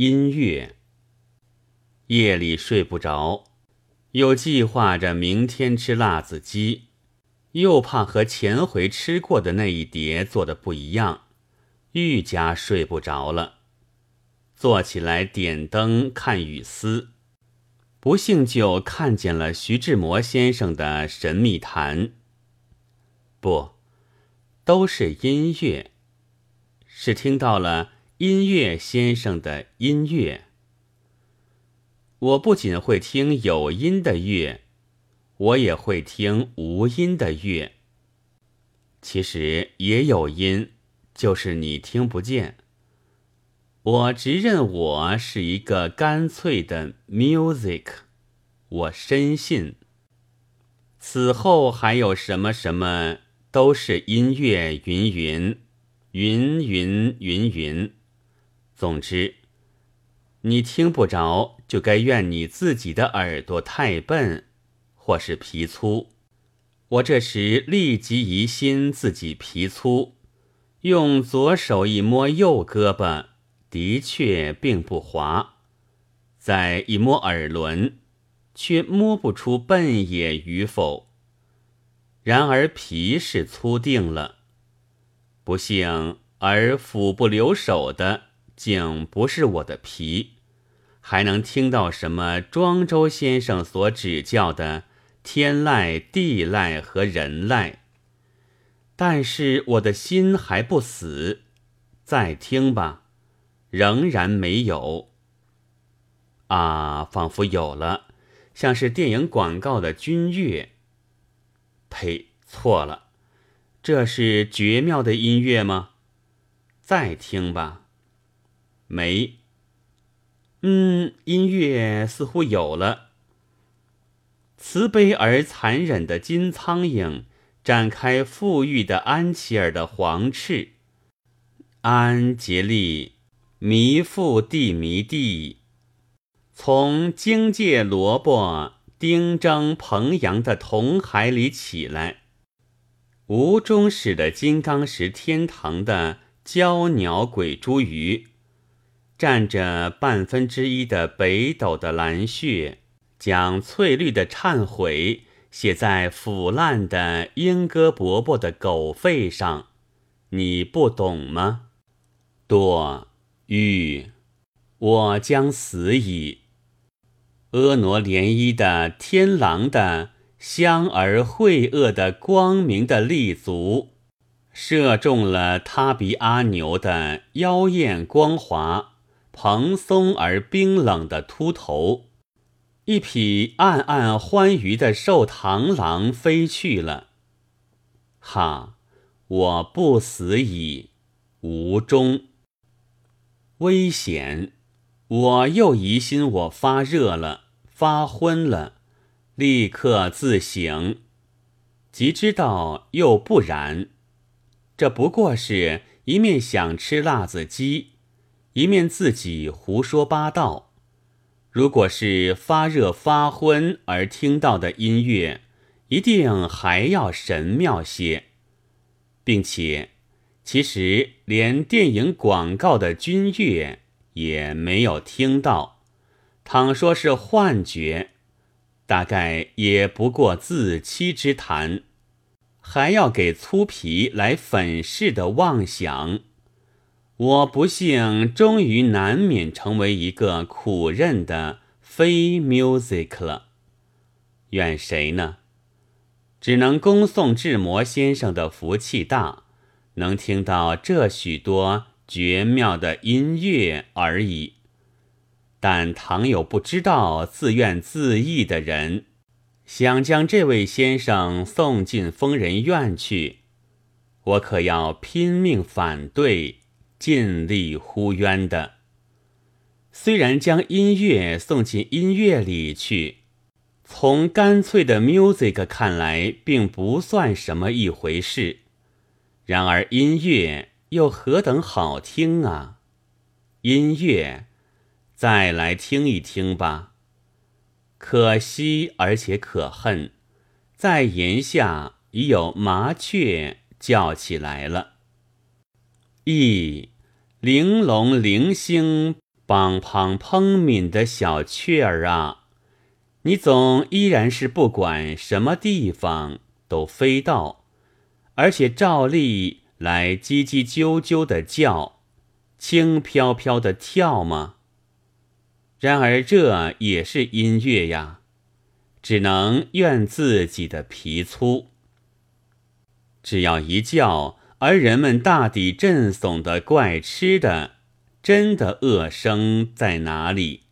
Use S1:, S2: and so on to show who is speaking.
S1: 音乐。夜里睡不着，又计划着明天吃辣子鸡，又怕和前回吃过的那一碟做的不一样，愈加睡不着了。坐起来点灯看雨丝，不幸就看见了徐志摩先生的《神秘谈》。不，都是音乐，是听到了音乐先生的音乐。我不仅会听有音的乐，我也会听无音的乐。其实也有音，就是你听不见。我直认我是一个干脆的 music，我深信此后还有什么什么。都是音乐，云云，云云云云。总之，你听不着，就该怨你自己的耳朵太笨，或是皮粗。我这时立即疑心自己皮粗，用左手一摸右胳膊，的确并不滑；再一摸耳轮，却摸不出笨也与否。然而皮是粗定了，不幸而斧不留手的，竟不是我的皮，还能听到什么庄周先生所指教的天籁、地籁和人籁。但是我的心还不死，再听吧，仍然没有。啊，仿佛有了，像是电影广告的军乐。呸！错了，这是绝妙的音乐吗？再听吧。没。嗯，音乐似乎有了。慈悲而残忍的金苍蝇展开富裕的安琪儿的黄翅。安杰利，迷复地迷地，从荆芥萝卜。丁征彭阳的铜海里起来，吴中使的金刚石天堂的娇鸟鬼茱萸，蘸着半分之一的北斗的蓝血，将翠绿的忏悔写在腐烂的莺歌伯伯的狗肺上，你不懂吗？多欲，我将死矣。婀娜涟漪的天狼的香而晦恶的光明的立足，射中了他比阿牛的妖艳光滑、蓬松而冰冷的秃头。一匹暗暗欢愉的瘦螳螂飞去了。哈！我不死矣，无终。危险！我又疑心我发热了，发昏了，立刻自省，即知道又不然。这不过是一面想吃辣子鸡，一面自己胡说八道。如果是发热发昏而听到的音乐，一定还要神妙些，并且，其实连电影广告的军乐。也没有听到，倘说是幻觉，大概也不过自欺之谈，还要给粗皮来粉饰的妄想。我不幸终于难免成为一个苦认的非 music 了，怨谁呢？只能恭送志摩先生的福气大，能听到这许多。绝妙的音乐而已。但倘有不知道自怨自艾的人，想将这位先生送进疯人院去，我可要拼命反对，尽力呼冤的。虽然将音乐送进音乐里去，从干脆的 music 看来，并不算什么一回事。然而音乐。又何等好听啊！音乐，再来听一听吧。可惜而且可恨，在檐下已有麻雀叫起来了。一！玲珑零星梆梆砰鸣的小雀儿啊，你总依然是不管什么地方都飞到，而且照例来叽叽啾啾的叫，轻飘飘的跳吗？然而这也是音乐呀，只能怨自己的皮粗。只要一叫，而人们大抵震悚的怪吃的，真的恶声在哪里？